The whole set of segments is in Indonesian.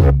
Thank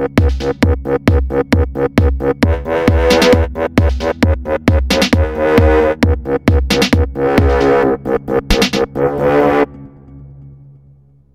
Thank you.